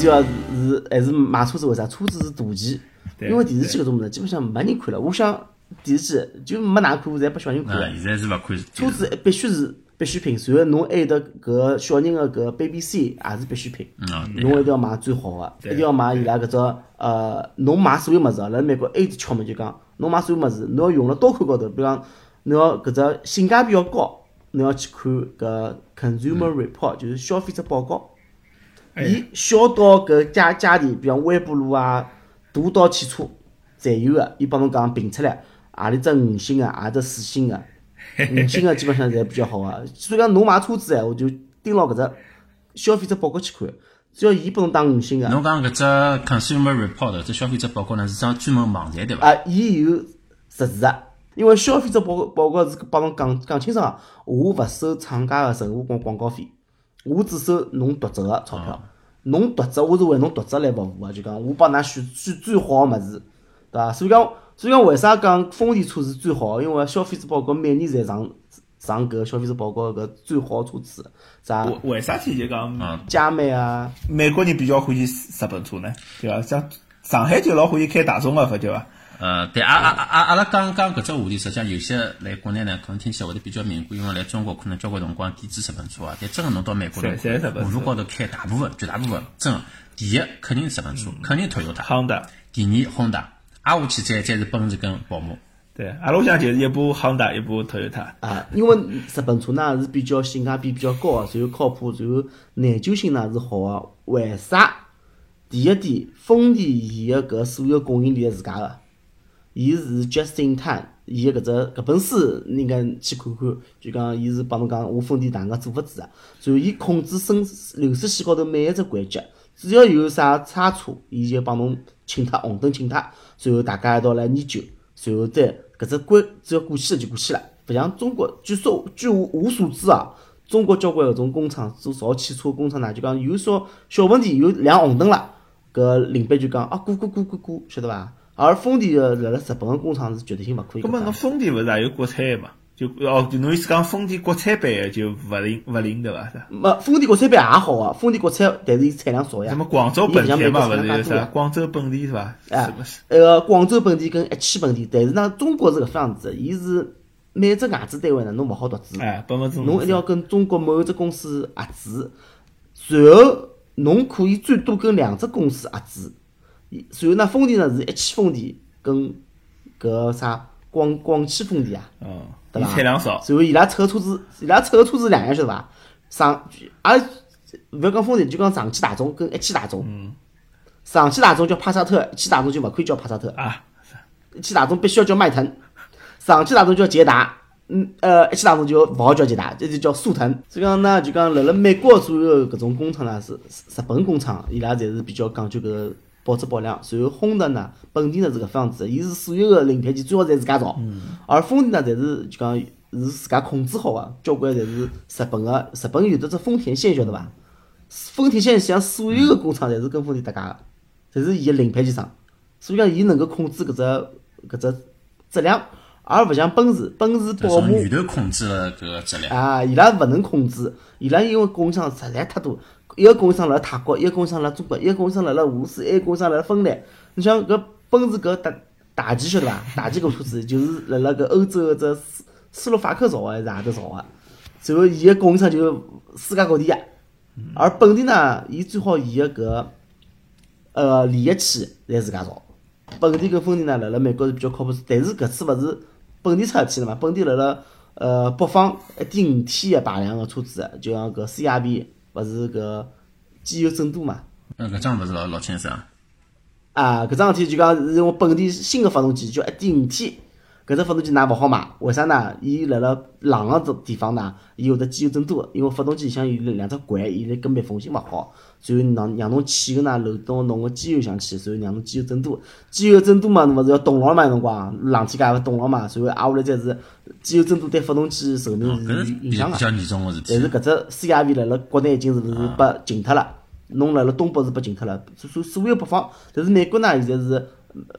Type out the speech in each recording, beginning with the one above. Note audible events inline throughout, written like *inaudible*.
主要是还是买车子为啥？车子是大件，因为电视机搿种物事基本上没人看了。我想电视机就没哪看，现在拨小人看啊，了。现在是勿看车子必须是必需品，然后侬还有得搿小人个搿 baby seat 也是必需品。侬一定要买最好个，一定要买伊拉搿只呃，侬买所有物事啊，辣美国还有一只窍门就讲，侬买所有物事，侬要用了刀口高头，比方侬要搿只性价比要高，侬要去看搿 consumer report，就是消费者报告。伊小到搿家家电，比方微波炉啊、大到汽车，侪有个，伊帮侬讲评出来，何里只五星个，何里只四星个，*laughs* 五星个基本上侪比较好个。所以讲侬买车子闲话，就盯牢搿只消费者报告去看，只要伊拨侬打五星个，侬讲搿只 consumer report 这消费者报告呢是张专门网站对伐？啊，伊有实时个，因为消费者报告报告是帮侬讲讲清爽个，我勿收厂家个任何广广告费，我只收侬读者个钞票。侬读者，我是为侬读者来服务个，就讲我帮㑚选选最好个物事，对伐？所以讲，所以讲为啥讲丰田车是最好个？因为消费者报告每年侪上上搿消费者报告搿最好个车子，啥为为啥体就讲嗯，佳美啊，美国人比较欢喜日本车呢？对伐？像上海就老欢喜开大众个，发觉伐？呃，对，阿阿阿阿拉刚刚搿只话题，实际上有些来国内呢，可能听起来会得比较敏感，因为来中国可能交关辰光抵制日本车啊。但真个侬到美国来，侪侪日本马路高头开大部分、绝大部分，真个第一肯定是日本车，肯定 Toyota，康达，第二 Honda，挨下去再再是奔驰跟宝马。对，阿拉屋里向就是一部 Honda，，一部 Toyota。啊，因为日本车呢是比较性价比比较高个，然后靠谱，然后耐久性呢是好个。为啥？第一点，丰田伊个搿所有供应链是自家个，伊是 just in time，伊个搿只搿本书应该去看看，就讲伊是帮侬讲我丰田哪能介做法子个，然后伊控制生流水线高头每一只环节，只要有啥差错，伊就帮侬请脱红灯请脱，然后大家一道来研究，然后再搿只关只要过去了就过去了，勿像中国，据说据我我所知啊，中国交关搿种工厂做造汽车工厂呢，就讲有说小问题有亮红灯了，搿领班就讲啊过过过过过，晓得伐？而丰田的辣辣日本个工厂是绝对性勿可以葛末侬。丰田勿是也有国产个嘛？就哦，就侬意思讲丰田国产版个就勿灵勿灵对伐？没丰田国产版也好啊，丰田国产但是伊产量少呀什。么广州本田嘛，美国勿是有啥产广州本地是伐？哎？那个广州本地跟一汽本地，但是呢，中国是搿副样子的，伊是每只外资单位呢，侬勿好独资。侬一定要跟中国某一只公司合资，然后侬可以最多跟两只公司合资。伊然后呢，丰田呢是一汽丰田跟搿啥广广汽丰田啊，嗯，对伐？伊产量少，然后伊拉出个车子，伊拉出个车子两样晓得伐？上阿拉勿要讲丰田，就讲上汽大众跟一汽大众。嗯上汽大众叫帕萨特，一汽大众就勿可以叫帕萨特。啊，一汽大众必须要叫迈腾，上汽大众叫捷达，嗯呃，一汽大众就勿好叫捷达，这就叫速腾。所以讲呢，就讲辣辣美国所有搿种工厂呢，是是日本工厂，伊拉侪是比较讲究搿保质保量。然后丰田呢，本地呢是搿副样子的，伊是所有个零配件最好侪自家造，而丰田呢，侪是就讲是自家控制好个，交关侪是日本个，日本有得只丰田线晓得伐？丰田线实际上所有个工厂侪是跟丰田搭界个，侪是伊个零配件厂。所以讲，伊能够控制搿只搿只质量，而勿像奔驰，奔驰、宝马从源头控制了搿个质量。啊，伊拉勿能控制，伊拉因为供应商实在太多，一个供应商辣泰国，一个供应商辣中国，一个供应商辣辣俄罗斯，一个供应商辣辣芬兰。你像搿奔驰搿大大 G 晓得伐？大 G 搿车子就是辣辣搿欧洲搿只斯斯洛伐克造个还是何搭造个？随后伊个供应商就世界各地个，而本田呢，伊最好伊个搿呃离合器侪自家造。本田跟丰田呢，辣辣美国是比较靠谱，但是搿次勿是本田出事体了嘛？本田辣辣呃北方一点五 T 个排量个车子，就像搿 CRV 勿是搿机油增多嘛？嗯，搿桩勿是老老清爽。啊，搿桩事体就讲是用本地新个发动机，叫一点五 T，搿只发动机㑚勿好买，为啥呢？伊辣辣冷个地地方呢，伊有得机油增多，因为发动机里向有两只管，伊个跟密封性勿好，所以让让侬气个呢漏到侬个机油上去，所以让侬机油增多，机油增多嘛，侬勿是要冻牢嘛？有辰光冷天介勿冻牢嘛，所以挨下来再是机油增多对发动机寿命是影响个。严重个事体。但是搿只 CRV 辣辣国内已经是勿是被禁脱了？侬辣辣东北是被禁脱了，所所所有北方，但是美国呢现在是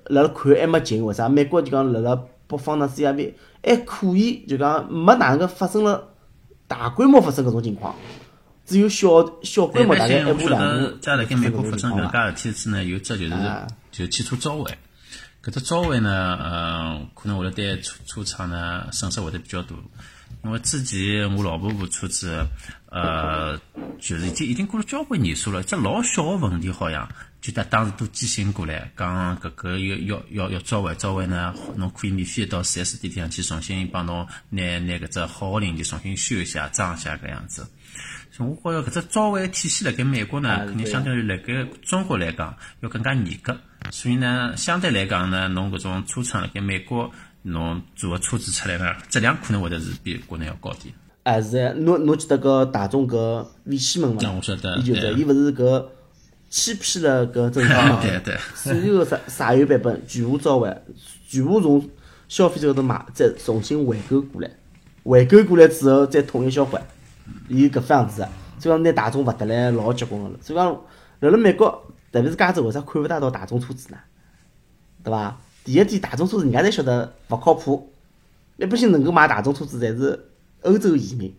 辣辣看还没禁，为啥？美国就讲辣辣北方呢 CRV 还可以，就讲没哪能个发生了大规模发生搿种情况。只有小小规模，大概一部两部。得家辣盖美国发生搿能地方介事体之呢，有只就是啊就汽车召回。搿只召回呢，呃，可能会得对车车厂呢损失会得比较大，因为之前我老婆婆车子，呃，就是已经已经过了交关年数了，只老小个问题好像。就他当时都寄信过来，讲搿个要要要要召回，召回呢，侬可以免费到四 S 店里向去重新帮侬拿拿搿只好个零件重新修一下、装一下搿样子。所以我觉着搿只召回体系辣盖美国呢，肯定相对于辣盖中国来讲要更加严格。所以呢，相对来讲呢，侬搿种车厂辣盖美国侬做个车子出来呢，质量可能会得是比国内要高点。啊，是的，侬侬记得搿大众搿尾气门伐？那我晓得伊就是，伊勿是搿欺骗了搿政府嘛？对对所有个啥啥油版本全部召回，全部从消费者搿头买，再重新回购过来，回购过来之后再统一销毁，伊搿副样子的。所以讲拿大众罚得来老结棍个了。所以讲，辣辣美国，特别是加州，为啥看勿大到大众车子呢？对伐？第一点，大众车子人家侪晓得勿靠谱，一般性能够买大众车子侪是欧洲移民，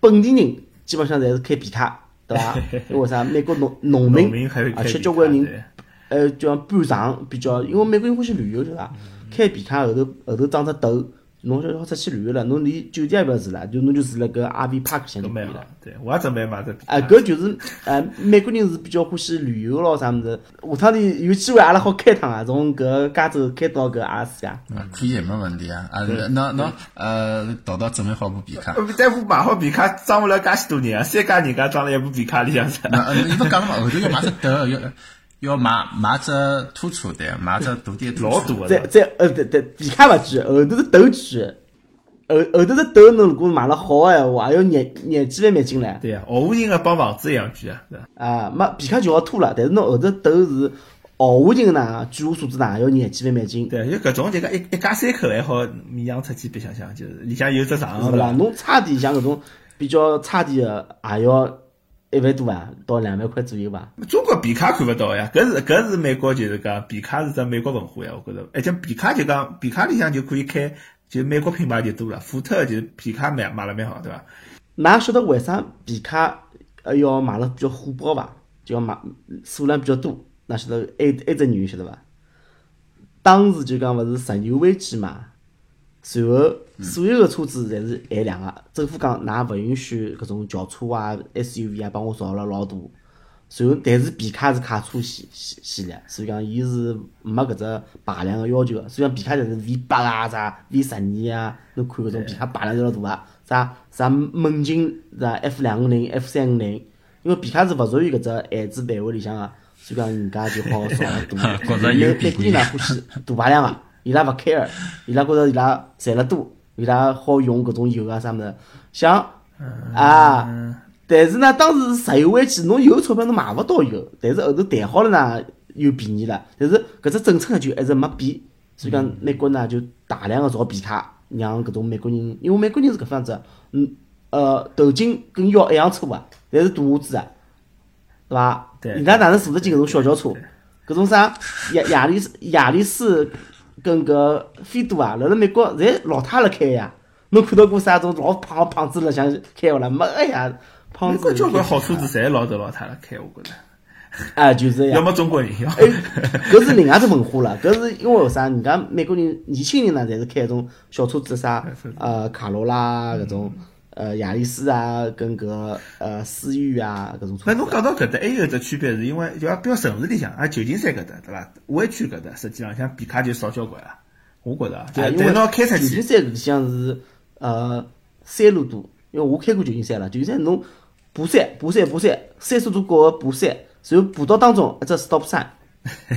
本地人基本上侪是开皮卡，对伐？*laughs* 因为为啥？美国农民而且交关人呃，就像半长比较，因为美国人欢喜旅游，对伐？开皮卡后头后头长只斗，侬就好出去旅游了，侬连酒店也勿要住了，就侬就住辣搿 RV park 里向就可以了。对，我也准备买只皮卡。啊，搿就是呃，美国人是比较欢喜旅游咯，啥物事？下趟里有机会阿拉好开趟啊，从搿加州开到搿阿拉斯加。啊，可以没问题啊。啊，侬侬呃，淘淘准备好部皮卡。呃再不买好皮卡，装勿了介许多人啊！三家人家装了一部皮卡里向去。那呃，*laughs* 你不讲了嘛？后头要买只头，要要买买只突出对，买只大点的突出。老大个，再再呃对对，皮卡勿贵，后头是斗贵。后后头是斗，侬如果买了好个闲话，也要廿廿几万美金唻。对呀，豪华型个帮房子一样贵啊？啊，没皮卡就要拖了，但是侬后头斗是豪华型个呢，据我所知呢，要廿几万美金。对，就搿种就讲一一家三口还好勉强出去白相相，就是里向有只床是勿啦？侬差点像搿种比较差点个，也要一万多啊，到两万块左右吧。中国皮卡看勿到呀，搿是搿是美国就是讲皮卡是只美国文化呀，我觉着。而且皮卡就讲皮卡里向就可以开，就美国品牌就多了，福特就是皮卡买买了蛮好，对伐？㑚晓得为啥皮卡呃要卖了比较火爆伐？就要卖数量比较多。㑚晓得埃埃只原因晓得伐？当时就讲勿是石油危机嘛，随后所有个车子侪是限量个，政府讲㑚勿允许搿种轿车啊、SUV 啊帮我造了老大。随后，但是皮卡是卡车系系系列，所以讲伊是没搿只排量个要求个。所以讲皮卡侪是 V 八啊、啥 V 十二啊，侬看搿种皮卡排量就老大个，啥啥猛禽是吧？F 两五零、F 三五零，因为皮卡是勿属于搿只限制范围里向个，所以讲人家就好造了大。*laughs* 觉着有美美国人呢欢喜大排量个，伊拉勿 care，伊拉觉着伊拉赚了多，伊拉好用搿种油啊啥物事，像啊。但是呢，当时石油危机，侬有钞票侬买勿到油，但是后头谈好了呢，又便宜了。但是搿只政策呢就一直没变，所以讲美国呢就大量个造皮卡，让搿种美国人，因为美国人是搿副样子，嗯呃头颈跟腰一样粗啊，但是大胡子啊，对伐？对人家哪能坐得进搿种小轿车？搿种啥亚亚力亚力士跟搿飞度啊，辣辣美国侪老太辣开呀。侬看到过啥种老胖个胖子辣想开勿啦？没个呀，胖子美国交关好车子侪老头老太辣开，我觉着。啊，就是这样。要么中国人要。哎，搿是另外只文化了。搿是因为为啥？人家美国人年轻人呢，侪是开搿种小车子，*laughs* 啥呃卡罗拉搿种呃雅力士啊，跟搿呃思域啊搿种车子。那侬讲到搿搭还有一只区别，是因为就讲比较城市里向，啊旧金山搿搭对伐？湾区搿搭实际上像皮卡就少交关啊，我觉着啊，就啊，因为但侬要开出去，旧金山搿里向是呃山路多，因为我开过旧金山了。旧金山侬爬山、爬山、爬山，三十多高个爬山，然后爬到当中一只 stop sign。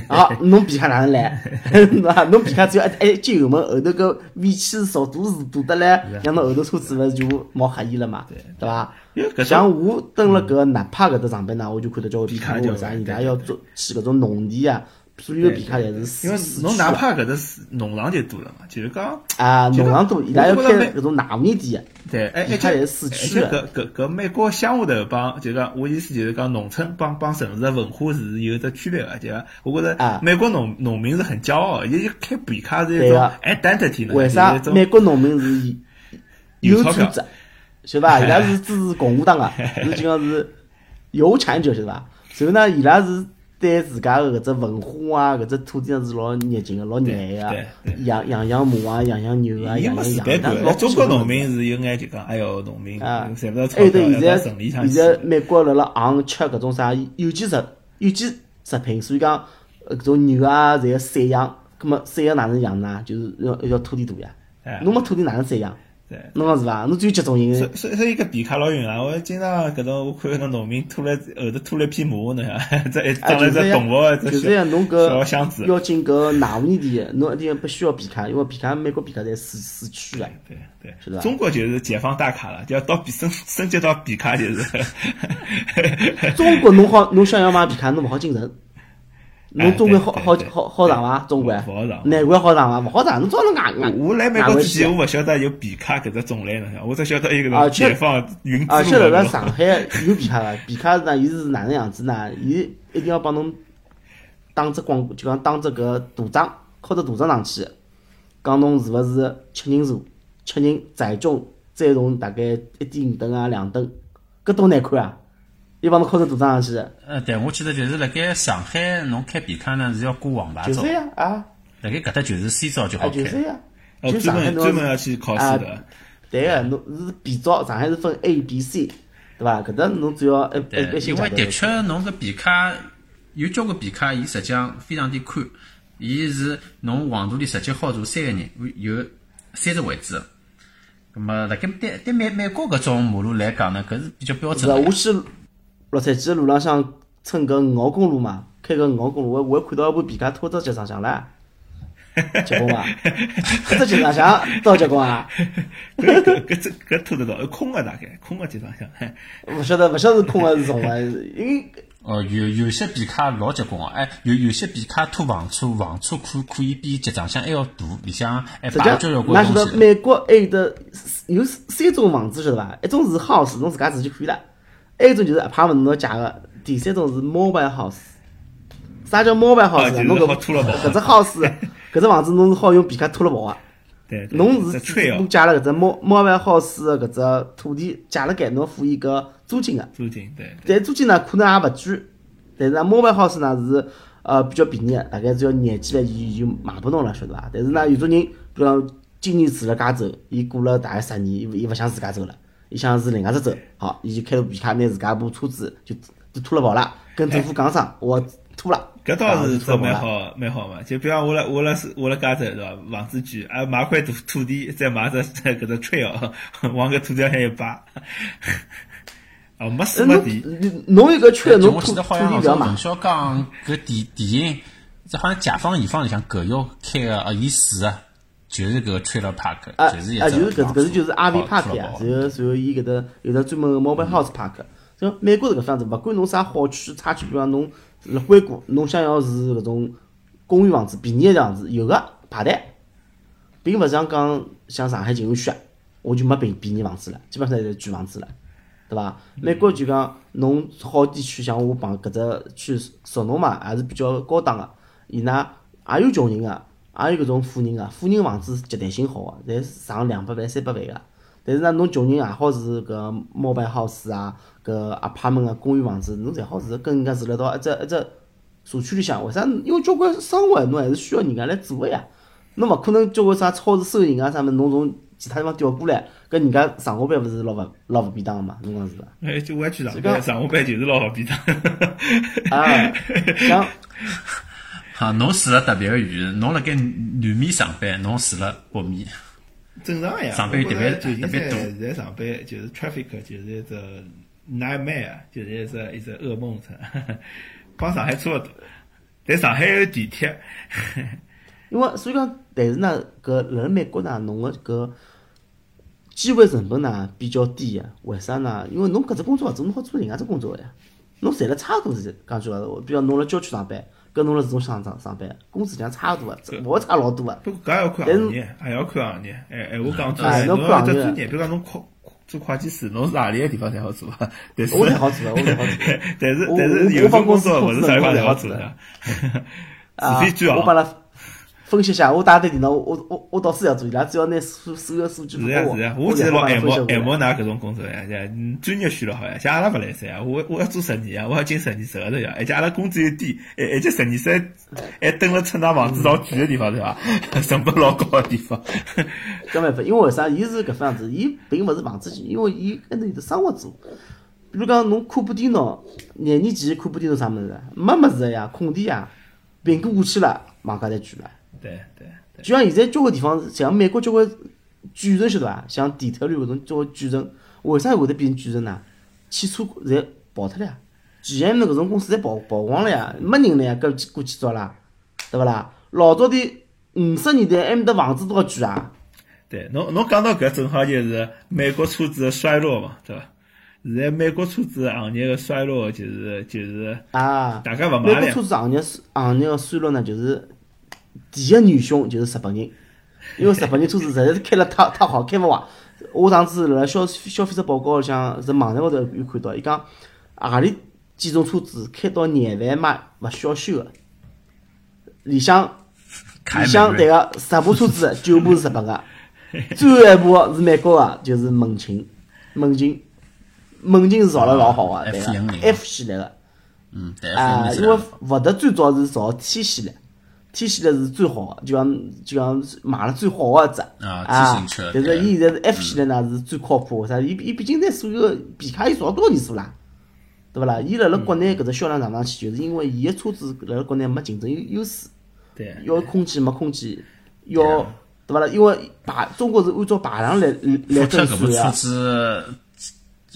好，*laughs* 侬皮卡哪能来？*laughs* 对伐？侬皮卡只要一一进油门，后头个尾气速度是大得来，让侬后头车子勿是就冒黑烟了嘛？对伐？因为搿像种我蹲辣搿纳帕搿搭上班呢，我就看到交关皮卡，为啥人家要做去搿种农田啊？所有皮卡侪是因为侬哪怕搿搭是农场就多了嘛，就是讲啊，农场多，伊拉要开搿种纳米店的。对，哎，皮而且卡侪是四而且驱的搿搿搿美国乡下头帮就讲我意思就是讲农村帮帮城市的文化是有只区别个，就讲我觉啊。着美国农农民是很骄傲，伊就开皮卡是一种 identity 呢，为啥？美国农民是有钞票有组织，晓得伐？*laughs* 伊拉是支持共和党个，是就讲是有产者，晓得伐？所以呢，伊拉是对自家个搿只文化啊，搿只土地上是老热情个，老热爱个养养养马啊，养养牛啊，养养羊，没时代感，但老中国农民。是有眼就讲，哎哟，农民啊，赚不到钞票，现在美国辣辣行吃搿种啥有机食有机食品，所以讲呃搿种牛啊侪要散养，葛末散养哪能养呢？就是要要土地大呀哎，侬没土地哪能散养？对。侬讲是伐？侬只有集中营所所以所以搿皮卡老远啊！我经常搿种我看搿种农民拖了后头拖了一匹马，*laughs* 侬想，这还啊，装了只就是呀动物，这就是呀，侬小箱子。搿要进搿哪五年地，侬一定不需要皮卡，因为皮卡美国皮卡在市市区啊。对对是吧中国就是解放大卡了，就要到比升升级到皮卡就是。中国侬好，侬想要买皮卡，侬勿好进城。侬中国好好好好上伐？中国勿好上难怪好上伐？勿好上，侬早能外外。我来美国之前，我勿晓得有皮卡搿只种类呢，我只晓得有搿种而且解放云而且辣辣上海有皮卡个，皮卡呢，伊是哪能样子呢？伊一定要帮侬打只广，就讲打只搿大章，敲只大章上去，讲侬是勿是七人座，七人载重载重大概一点五吨啊两吨，搿多难看啊！伊帮侬敲只大章上去，呃，对，我记得就是辣盖上海，侬开皮卡呢是要过黄牌照就是，呀啊，辣盖搿搭就是 C 照就啊好开。就是呀，哦，专门专门要去考试的。对个，侬是 B 照，上海是分 A、B、C，对伐？搿搭侬只要一对一一，些因为的确侬搿皮卡有交关皮卡，伊实际上非常的宽，伊是侬黄图里实际好坐三个人，有三只位置。咁么辣盖对对美美国搿种马路来讲呢，搿是比较标是啊，准的我。去洛杉矶的路浪向乘搿五号公路嘛，开搿五号公路，我我看到一部皮卡拖只脚上向唻，*laughs* 结棍伐？拖只集装箱到结棍啊？搿搿搿这搿拖得到，空个大概空个基本上。*laughs* 勿晓得勿晓得是空还是重个？因为哦，有有些皮卡老结棍哦，哎，有有些皮卡拖房车，房车可可以比集装箱还要大，里向还实际上摆了交交，㑚关东西。晓得美国还有得有三种房子晓得伐？一种是 house，侬自家住就可以了；还有一种就是 apartment，侬要借个；第三种是 mobile house。啥叫 mobile 啊 house？侬搿好拖了跑搿只 house，*laughs* 搿只房子侬是好用皮卡拖了跑个。对，对侬是侬借了搿只猫猫万 house 的搿只土地借了盖，侬付伊个租金个。租金对。但租金呢可能也勿贵，但是呢猫万 house 呢是呃比较便宜个，大概只要廿几万伊就卖拨侬了，晓得伐？但是呢有种人，比如讲今年住了加州，伊过了大概十年，伊勿想自家走了，伊想是另外只走，好，伊就开着皮卡，拿自家部车子就就拖了跑了，跟政府讲声我拖了。搿倒是拖了跑了。真蛮好，蛮好嘛。就比方我辣我辣我辣加州对伐？房子贵，啊买块土土地，再买只搿只 trail，*laughs* 往搿土地上向一摆。*laughs* 哦，没水呃侬没地，侬有个缺，就我侬土土记得好像地勿要买老早文。小刚搿电电影，这好像甲方乙方里向各要开个呃，伊住个就是搿个 trailer park，啊就是一啊，就是搿房搿是就是 RV park 呀，好然后然后伊搿搭有只专门个 mobile house park。就美国是搿方子，勿管侬啥好区差区，比方侬辣硅谷，侬想要是搿种公寓房子、便宜个房子，有个排队，并勿像讲像上海静安区啊，我就没便便宜房子了，基本上侪是贵房子了，对伐？美国就讲侬好地区，像我帮搿只区熟侬嘛，还是比较高档个，伊呢也有穷人个，也有搿种富人个，富人房子绝对性好个，侪上两百万、三百万个。但是呢，侬穷人也好是搿 mobile house 啊，搿 apartment 啊，公寓房子，侬侪好住，跟人家住辣一道一只一只社区里向。为啥？因为交关生活侬还是需要人家来做个呀。侬勿可能交关啥超市收银啊啥物事，侬从其他地方调过来，搿人家上下班勿是老勿老勿便当个嘛？侬讲是伐？哎，就我也去上这个班，上下班就是老勿便当。啊，*laughs* 像哈，侬住了特别个远，侬辣盖南面上班，侬住了北面，正常呀，上班特别特别多现在上班就是 traffic 就是一只 nightmare，就是一只一只噩梦城，*laughs* 帮上海差勿多。但上海有地铁，*laughs* 因为所以讲，但是呢，搿辣美国呢，侬个搿机会成本呢比较低呀，为啥呢？因为侬搿只工作勿做，侬好做另外只工作个呀。侬赚了差勿多是讲句闲话，比如侬辣郊区上班，跟侬辣市中心上上班，工资量差勿多个，勿会差老多个。不过搿也要看行业，也要看行业。哎哎，我讲出来，哎侬要做专业，比如讲侬会做会计师，侬是何里个地方侪好做啊？但是我侪好做个，我侪好做。*laughs* 但是我但是我有种工作勿是啥地方侪好做做的，啊 *laughs* 除非最好。分析一下，我打台电脑，我我我倒是要做，伊拉只要拿所所有数据是呀拨是呀，我，我记得老帮伊 M 分析 M 过来。拿搿种工作呀，像嗯专业许了好呀，像阿拉勿来三啊，我我要做十年啊，我要进十年室高头呀，而且阿拉工资又低，而而且十年室还蹲辣趁㑚房子老贵个地方对伐？*laughs* 成本老高个地方。*laughs* 搿没办法，因为为啥？伊是搿副样子，伊并勿是房子钱，因为伊还能有得生活做。比如讲，侬看部电脑，廿年前看部电脑啥物事？没物事个呀，空地呀，苹果过去了，房价侪贵了。对对对，就像现在交关地方，像美国交关巨城晓得伐？像底特律搿种交关巨城，为啥会得变成巨城呢？汽车侪跑脱了呀，GM 搿种公司侪跑跑光了呀，没人了呀，搿几过去早啦，对勿啦？老早的五十年代还没得房子多少贵啊？对，侬侬讲到搿正好就是美国车子的衰落嘛，对伐？现在美国车子行业的衰落就是就是啊，大家勿美国买了呀，车子行业行业个衰落呢，就是第一个元凶就是日本人，因为日本人车子实在是 *laughs* 开了太太好，开勿坏。我上次辣消消费者报告里向是网站高头有看到，伊讲何里几种车子开到廿万嘛勿需要修个，里向里向对，个十部车子九部是日本个，*laughs* 最后一部是美国个，就是猛禽，猛禽，猛禽是造了老好个，对个 F100 F 系列个。嗯，对，啊，因为福特最早是造 T 系列，T 系列是最好的，就像就像是卖了最好的一只啊。但是伊现在是 F 系列呢是最靠谱，为啥？伊伊毕竟在所有的皮卡伊造了多少年数啦，对勿啦？伊辣辣国内搿只销量上上去，就是因为伊个车子辣辣国内没竞争优优势，对，要空间没空间，要对勿啦？因为排中国是按照排量来来福特搿部车分算个。子，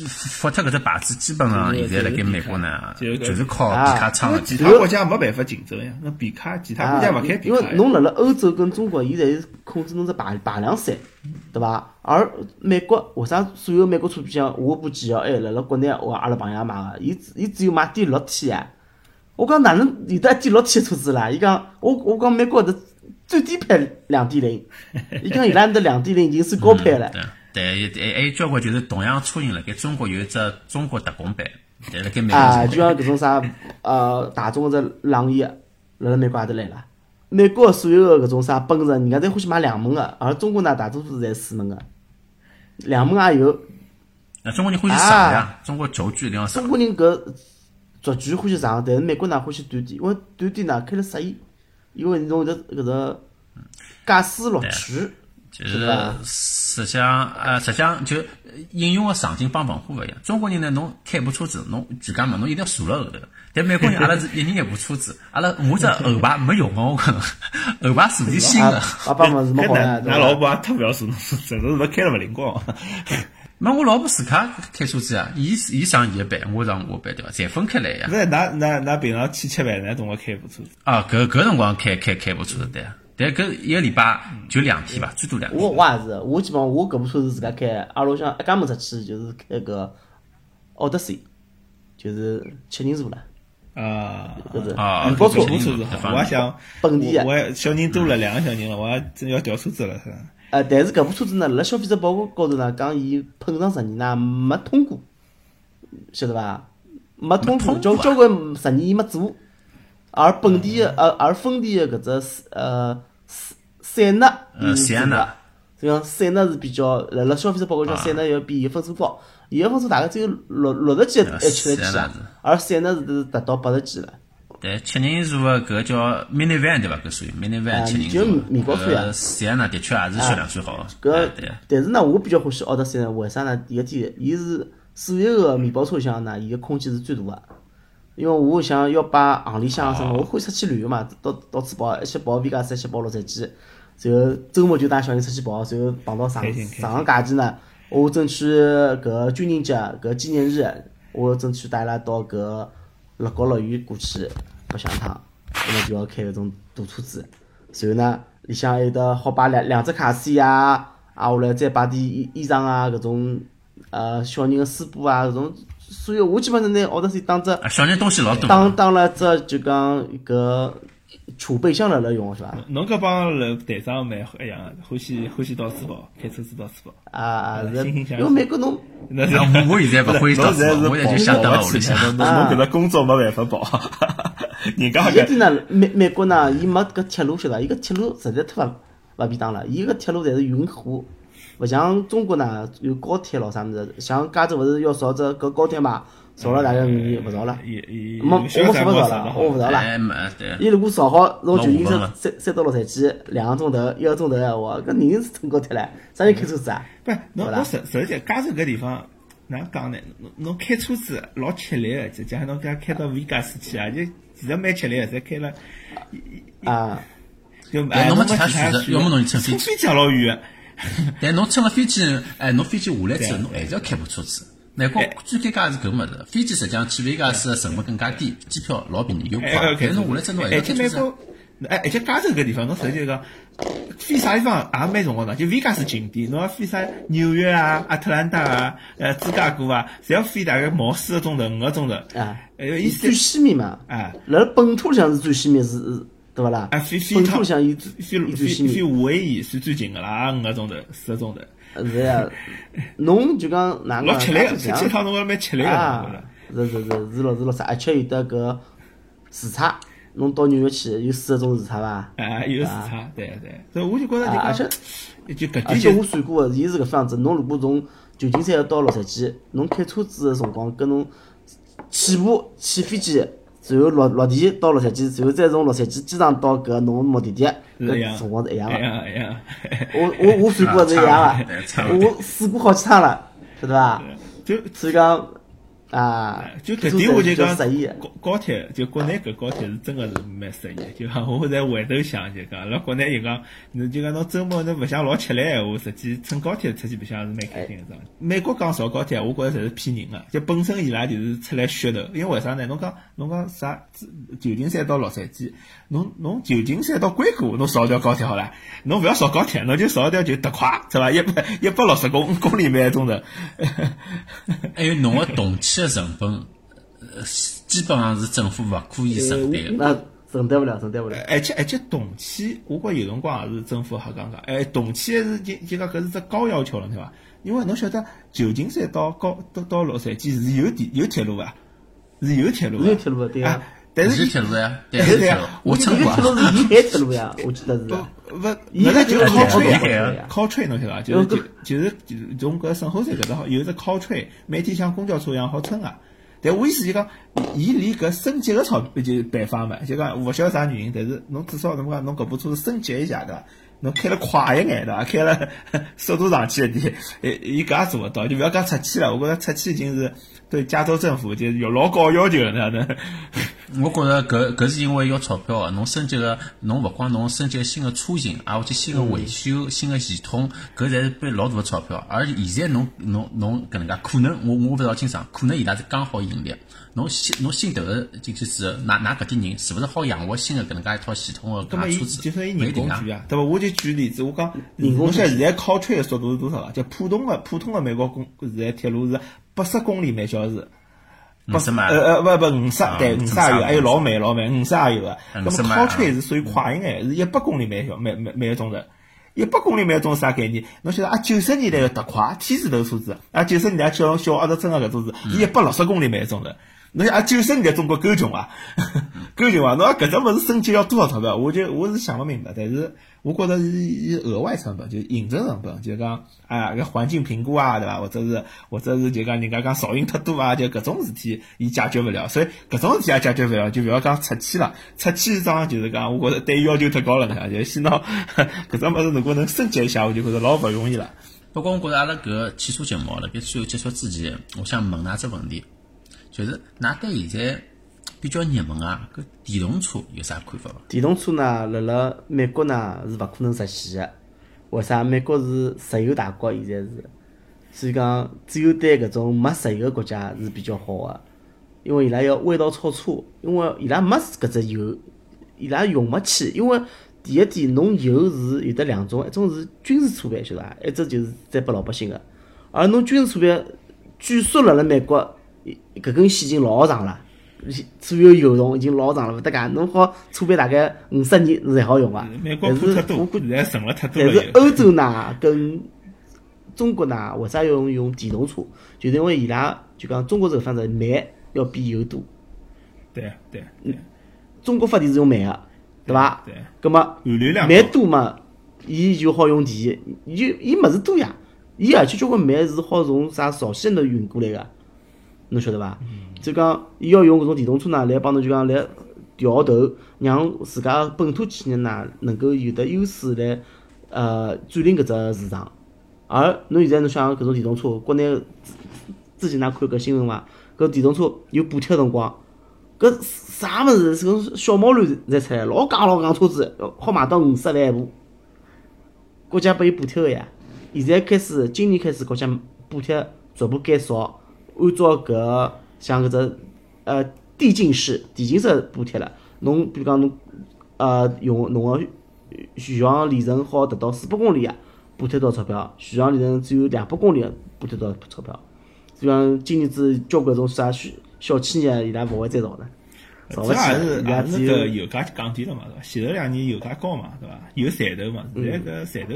福特搿只牌子基本上现在辣盖美国呢，就是就是靠啊皮卡因撑的。其他国家没办法竞争呀，那皮卡其他国家勿开皮因卡因。为侬辣辣欧洲跟中国，伊侪是控制侬只排排量赛，对伐？而美国为啥所有美国车像我部 G L A 辣辣国内我阿拉朋友买个，伊只伊只有买第六天呀。我讲哪能有得第六天的车子啦？伊讲我我讲美国的最低配两点零，伊讲伊拉的两点零已经算高配了。对对，还还有交关就是同样车型辣盖中国有一只中国特供版，但辣盖美国啊，就像搿种啥呃大众个只朗逸，辣辣美国也得来了。美国所有个搿种啥奔驰，人家侪欢喜买两门个，而中国呢大多数侪四门个。两门也有，那中国人欢喜长呀，中国轴距一定要长中。国人搿轴距欢喜长，但是美国呢欢喜短点，因为短点呢开了适意，因为侬有得搿个驾驶乐趣。就是吧实际上，呃，实际上就应用个场景帮文化勿一样。中国人呢，侬开部车子，侬全家门侬一定要坐辣后头。但美国人阿拉是一人一部车子，阿拉我只后排没用个，我可能后排坐的新啊个。，爸爸么是没好呀，㑚 *laughs* 对伐？老婆也特勿要坐侬是真的是勿开了勿灵光。那我老婆自家开车子啊，伊伊上伊个班，我上我班对伐？侪分开来呀勿。是，㑚㑚㑚平常去吃饭，㑚总归开部车子。啊，搿搿辰光开开开部车子对啊，但搿一个礼拜就两天吧，最多两天。我我也是，我基本上我搿部车是自家开，阿拉屋里向一家门出去就是开个奥德赛，就是七人座了，啊，搿是啊搿。部车子好，我也想，本地的我小人多了，两个小人了，我还真要调车子了，是吧？呃，但是搿部车子呢，辣消费者报告高头呢，讲伊碰撞实验呢没通过，晓得伐？没通过，交交关实验伊没做。而本地的呃，而丰田的搿只呃塞塞纳，呃伊是做的塞纳。就讲塞纳是比较，辣辣消费者报告上，啊塞纳要比伊分数高，伊个分数大概只有六六十几，还七十几啊是，而塞纳是是达到八十几了。对，七人座个搿叫 minivan 对伐？搿属于 minivan 啊七人就座。面包车呀搿塞纳的确也是销量最好的。搿但是呢，我比较欢喜奥德赛呢，为啥呢？第一点，伊是所有个面包车厢呢，伊个空间是最大个。因为我想要把行李箱什么，我欢喜出去旅游嘛，到到处跑，一去跑维加斯，一去跑洛杉矶，然后周末就带小人出去跑，然后碰到上上个假期呢，我争取搿军人节搿纪念日，我争取带伊拉到搿乐高乐园过去白相一趟，那么就要开搿种大车子，然后呢，里向还有得好摆两两只卡西啊，啊，下来再摆点衣衣裳啊，搿种呃小人个书包啊，搿种，所以我基本上拿奥德赛当只啊，小人东西老多。当当了只就讲搿储备箱辣辣用是伐？侬搿帮人队长蛮一样个，欢喜欢喜到处跑，开车子到处跑。啊，因为美国侬那是啊我我现在勿会 *laughs* 到处跑，侬现在是我现在就想跑等了屋里向。侬搿个工作没办法跑。人家第一点呢，美美国呢，伊没搿铁路晓得伐？伊搿铁路实在太勿勿便当了。伊搿铁路侪是运货，勿像中国呢有高铁咯啥物事。像加州勿是要造只搿高铁嘛？造了大概五年，勿造了。没，我晓得们勿造了，我勿造了。伊如果造好，从旧金山三三到洛杉矶两个钟头，一个钟头闲话，搿人是乘高铁唻，啥人开车子啊？不，侬侬实实际加州搿地方，哪能讲呢？侬侬开车子老吃力个，就讲侬讲开到维加斯去啊，就其实蛮吃力个，侪开了啊，就哎，侬没没其他选择选要么侬就乘飞机乘飞机也老远个。*laughs* 但侬乘了飞机，哎，侬飞机下来之后，侬还是要开部车子。美国最尴尬是搿物事，飞机实际上去维加斯的成本更加低，机票老便宜又快但是侬下来之后侬还要美国，哎，而且加州搿地方，侬实际讲，飞啥地方也蛮重要的，就维加斯近点，侬要飞啥纽约啊、阿特兰大啊、呃芝加哥啊，侪要飞大概毛四个钟头、五个钟头。啊，呃，意思最西面嘛，啊。辣本土里向是最西面是是，对勿啦？啊，飞飞本趟土里向伊飞伊最西飞飞面，夏威夷算最近个啦，五个钟头、四个钟头，是呀。侬就讲哪能讲？老吃力个，它是这样去去趟侬要蛮吃力个，我觉啊。，是是是是咯是咯啥，而且有得搿时差，侬到纽约去有四个钟时差伐？啊，有时差，对对，所以我就觉着啊，而且而且我算过个，伊是搿副样子。侬如果从旧金山要到洛杉矶，侬开车子个辰光，跟侬起步起飞机，然后落落地到洛杉矶，最后再从洛杉矶机场到搿侬目的地，搿辰光是一样一个。一样。我我我算过是一样差个，差不我试过好几趟了，晓得伐？就所以讲啊，就搿点我就讲。高高铁，就国内搿高铁是真个是蛮适意的。就讲我在回头想，就讲辣国内就讲，侬就讲侬周末侬勿想老吃力闲话，实际乘高铁出去白相是蛮开心个桩。美国讲造高铁，我觉着侪是骗人个，就本身伊拉就是出来噱头。因为为啥呢？侬讲侬讲啥？旧金山到洛杉矶，侬侬旧金山到硅谷，侬造条高铁好了，侬勿要少高铁，侬就造条就特快，对伐？一百一百六十公公里每个钟头。*laughs* 还有侬个动迁的成本，呃，基本上是政府勿可以承担的。那承担不了，承担不了。而且而且动迁，我觉有辰光也是政府瞎讲讲。哎，动迁是就就讲搿是只高要求了，对伐？因为侬晓得旧金山到高到到洛杉矶是有地有铁路伐？是有铁路有铁路的对啊啊。但是是铁路呀，对，对是铁路呀，我乘过铁路啊。是沿海铁路呀，我记得是。不，伊那就是就是靠吹靠吹侬晓得伐？就是就有就是就是从搿沈后山搿搭好有只靠吹，每天像公交车一样好乘啊。但我意思就讲，伊离搿升级个钞就办法嘛，就讲勿晓得啥原因，但是侬至少侬讲侬搿部车升级一下对伐？侬开了快一眼对伐？开了 *laughs* 速度上去一点，诶，伊搿也做勿到，就勿要讲出去了。我觉着出去已经是对加州政府就有老高要求了，哪能？我觉着搿搿是因为要钞票个，侬升级个，侬勿光侬升级新个车型，啊，或者新个维修、新个系统，搿侪是背老大个钞票。而现在侬侬侬搿能介，可能我我勿知道清爽，可能伊拉是刚好盈利。侬新侬新投入进去之后，㑚㑚搿点人是勿是好养活新个搿能介一套系统个搿车子？就算伊人。工贵啊，对伐？我就举例子，我讲，人工侬晓得现在靠车个速度是多少啊？就普通个普通个美国公现在铁路是八十公里每小时。五十迈呃呃，不不，五十啊对，五十也有，还有老慢老慢，五十也有个。那么50迈靠吹啊是属于快一眼，是一百公里每小每每每个钟头。一百公里每个钟头啥概念？侬晓得啊？九十年代个特快天字头车子，啊九十年代小小阿头真个搿种子，伊一百六十公里每个钟头。侬想啊，九十年代中国够穷啊，*laughs* 够穷啊！侬讲搿只物事升级要多少钞票？我就我是想勿明白，但是我觉着是是额外成本，就是行政成本，就讲啊搿环境评估啊，对伐？或者是或者是就讲人家讲噪音太多啊，就搿种事体伊解决勿了，所以搿种事体也解决勿了，就勿要讲出气了。出气是桩就是讲，我觉着对伊要求太高了，呢，就先拿搿种物事如果能升级一下，我就觉着老勿容易了。不过我觉着阿拉搿个汽车节目辣盖最后结束之前，我想问㑚只问题，就是㑚对现在比较热门啊搿电动车有啥看法伐？电动车呢，辣辣美国呢是勿可能实现的。为啥？美国是石油大国，现在是，所以讲只有对搿种没石油个国家是比较好的，因为伊拉要弯道超车，因为伊拉没搿只油，伊拉用勿起。因为第一点，侬油是有得两种，一种是军事储备，晓得伐？一只就是再拨老百姓个。而侬军事储备，据说辣辣美国，搿根线已经老长了。所有油桶已经老长了，勿搭界，侬好储备大概五十年是才好用啊。美国但是铺太多我，估现在剩了太多但。是欧洲呢跟中国呢，为啥要用用电动车？就是因为伊拉就讲中国这个方式煤要比油多，对对对，中国发电是用煤个，对伐？对，葛么煤多嘛，伊就好用电，伊就伊物事多呀，伊而且交关煤是好从啥朝鲜头运过来个，侬晓得伐？就讲伊要用搿种电动车呢，来帮侬就讲来调头，让自家本土企业呢能够有得优势来呃占领搿只市场。而侬现在侬想搿种电动车，国内之之前㑚看搿新闻伐？搿电动车有补贴辰光，搿啥物事是搿种小毛驴侪出来，老戆老戆车子，好卖到五十万一部，国家拨伊补贴个呀。现在开始，今年开始国家补贴逐步减少，按照搿像搿只呃递进式、递进式补贴了。侬比如讲侬呃用侬个续航里程好达到四百公里啊，补贴多少钞票？续航里程只有两百公里，补贴多少钞票？就讲今年子交关种啥小企业，伊拉勿会再造了，造勿起来，这也是伊拉也是个油价降低了嘛，是伐？前头两年油价高嘛，对伐？有赚头嘛，现在搿赚头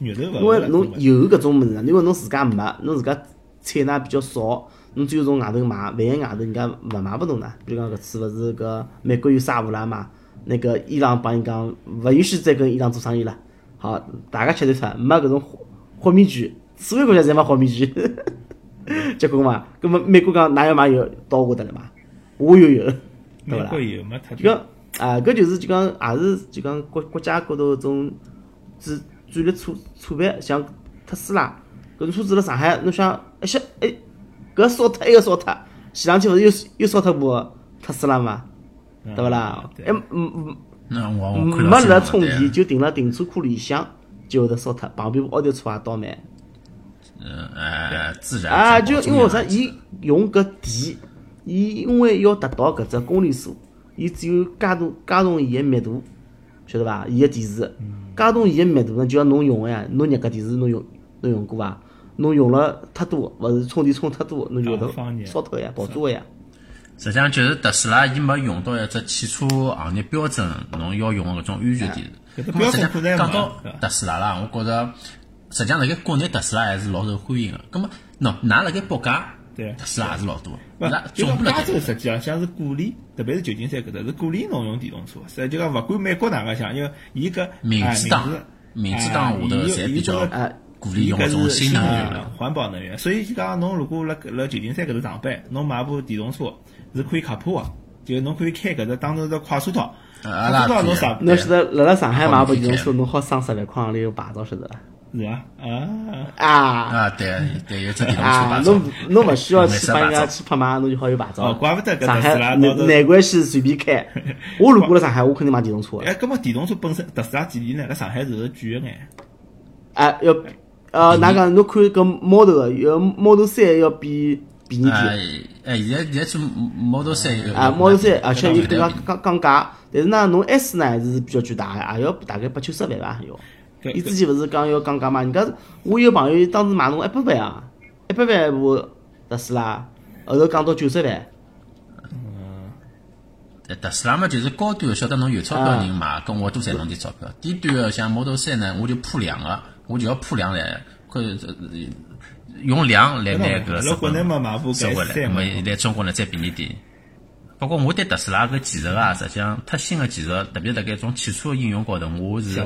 肉头勿因为侬有搿种物事呢，因为侬自家没，侬自家产能比较少，侬只有从外头买，万一外头人家勿买拨侬呢？比如讲搿次勿是搿美国有沙乌啦嘛，那个伊朗帮伊讲勿允许再跟伊朗做生意了，好，大家吃头脱，没搿种豁豁免权，所有国家侪没豁免权，*laughs* 结果嘛，搿么美国讲㑚要买油到我搭来买，我又有油，对勿啦？美国？油嘛，太就讲啊，搿就是就讲也是就讲国国家高头搿种战战略措措办，像特斯拉搿种车子辣上海，侬想一歇哎，搿烧脱，埃个烧脱，前两天勿是又又烧脱部特斯拉嘛，对勿啦？对还嗯嗯那我我没看到新闻辣充电，对就停辣停车库里向，就会得烧脱，旁边部奥迪车也倒霉。嗯哎自然啊，就因为为啥？中伊用搿电，伊因为要达到搿只公里数，伊只有加大加重伊个密度，晓得伐？伊个电池加重伊个密度呢，就要侬用个呀。侬热搿电池侬用侬用过伐？侬用了太多，勿是充电充太多，侬就会啊放热得烧脱个呀，爆炸个呀。实际上就是特斯拉，伊没用到一只汽车行业标准，侬要用个搿种安全电池。搿只那么实际上讲到特斯拉啦，我觉着实际上辣盖国内特斯拉还是老受欢迎个。葛么，喏，㑚辣盖北加，对特斯拉也是老多。勿那，就讲加州实际上像是鼓励，特别是旧金山搿搭是鼓励侬用电动车。实际就讲勿管美国哪个想，因为伊搿哎民主党字民主党下头哎侪比较鼓励用搿种新能源。环保能源。所以就讲侬如果辣搿辣旧金山搿头上班，侬买部电动车是可以卡破个，就侬可以开搿只当成只快车道。啊快车道拉侬上侬晓得辣辣上海买部电动车，侬好省十万块行钿个牌照，晓得伐？是伐？啊，啊啊，对对，有只电动车啊，牌照侬。侬勿需要去帮人家去拍卖，侬就好有牌照怪不得搿上海难拿着难怪去随便开。*laughs* 我如果辣上海，我肯定买电动车的。哎，搿么电动车本身特斯拉几钿呢？辣上海是贵个眼。哎，要呃，哪讲？侬看搿 Model 个，要 Model 三要比便宜哎点。哎，现在现在做 Model 三有啊，Model 三，而且伊对更加降降价，但是呢，侬 S 呢还是比较巨大个，也要大概八九十万伐要。搿伊之前勿是讲要降价嘛？人家我有朋友当时买侬一百万啊，一百万一部特斯拉，后头降到九十万。呃特斯拉嘛，就是高端的，晓得侬有钞票人买，跟我多赚侬点钞票。低端的像 Model 三呢，我就铺两个，我就要铺量来，可呃用量来拿搿辣国内嘛买部收回来，那么在中国呢再便宜点。不过我对特斯拉搿技术啊，实际上太新的技术，特别辣盖种汽车应用高头，我是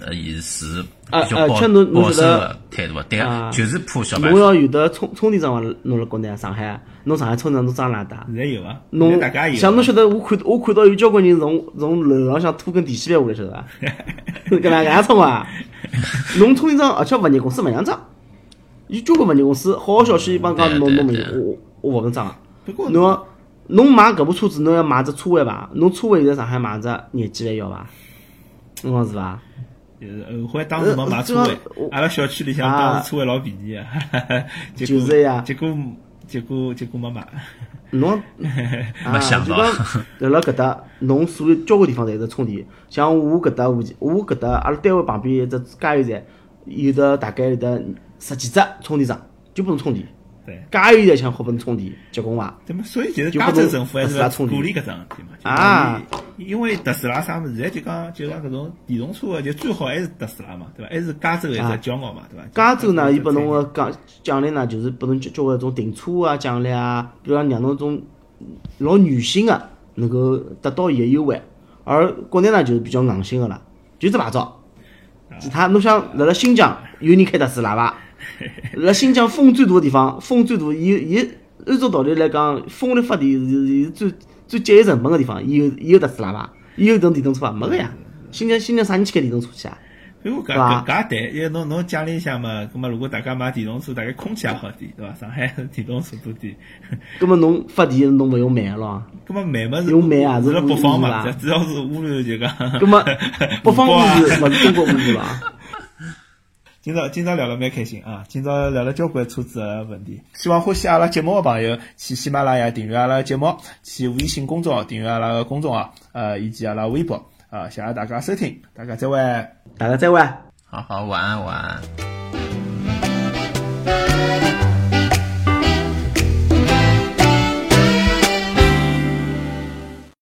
呃也是啊比较保保守觉得的态度的，对啊个，就是铺小白鼠。侬要有得充充电桩伐？侬辣国内啊，上海啊，侬上海充电桩都装哪搭？现在有啊，侬现在大家有啊。像侬晓得，我看我看到有交关人从从楼浪向拖根电线板下来，晓得伐？搿能搿样冲啊！*laughs* 侬充一张，而且物业公司勿让装，有交关物业公司，好好小区一帮讲对侬侬物业，对对我我勿能装啊。侬要侬买搿部车子，侬要买只车位伐？侬车位现在上海买只廿几万要伐？侬讲是伐？就是后悔当时没买车位阿拉小区里向啊当时车位老便宜 *laughs* 个，结果就是呀结果结果结果没买。侬 *laughs* 啊，没想到就讲辣辣搿搭，侬所有交关地方侪是充电。像我搿搭附近，我搿搭阿拉单位旁边一只加油站，有的大概有得十几只充电桩，就拨侬充电。对，加油站像好拨侬充电，结棍伐？对嘛，所以就是加州政府还是鼓励搿桩事体嘛。啊，因为特斯拉啥物事，现在就讲就讲搿种电动车个，就最好还是特斯拉嘛，对伐？还是加州一只啊骄傲嘛，对伐？加州呢，伊拨侬个个奖奖励呢，就是拨侬交交关种停车啊奖励啊，比如讲让侬种老女性个能够得到伊个优惠，而国内呢就是比较硬性个啦，就只牌照。其他侬想辣辣新疆有人开特斯拉伐？*laughs* 辣新疆风最大个地方，风最大，伊伊按照道理来讲，风力发电是是最最节约成本个地方，伊有伊有特斯拉伐？伊有动电动车伐？没个呀。新疆新疆啥人去开电动车去啊？如果搿搿搿也对，因为侬侬奖励一下嘛，葛末如果大家买电动车，大概空气也好点，对伐？上海电动车多点，葛末侬发电侬勿用煤个咯？葛末煤嘛是用煤啊是辣北方嘛，主要是污染就讲。*laughs* 葛末北方污染勿是中国污染伐？今朝今朝聊了蛮开心啊！今朝聊了交关车子的问题，希望欢喜阿拉节目个朋友去喜马拉雅订阅阿拉节目，去微信公众号订阅阿拉个公众号，呃，以及阿拉微博啊，谢谢大家收听，大家再会。大家再会。好好晚安晚安。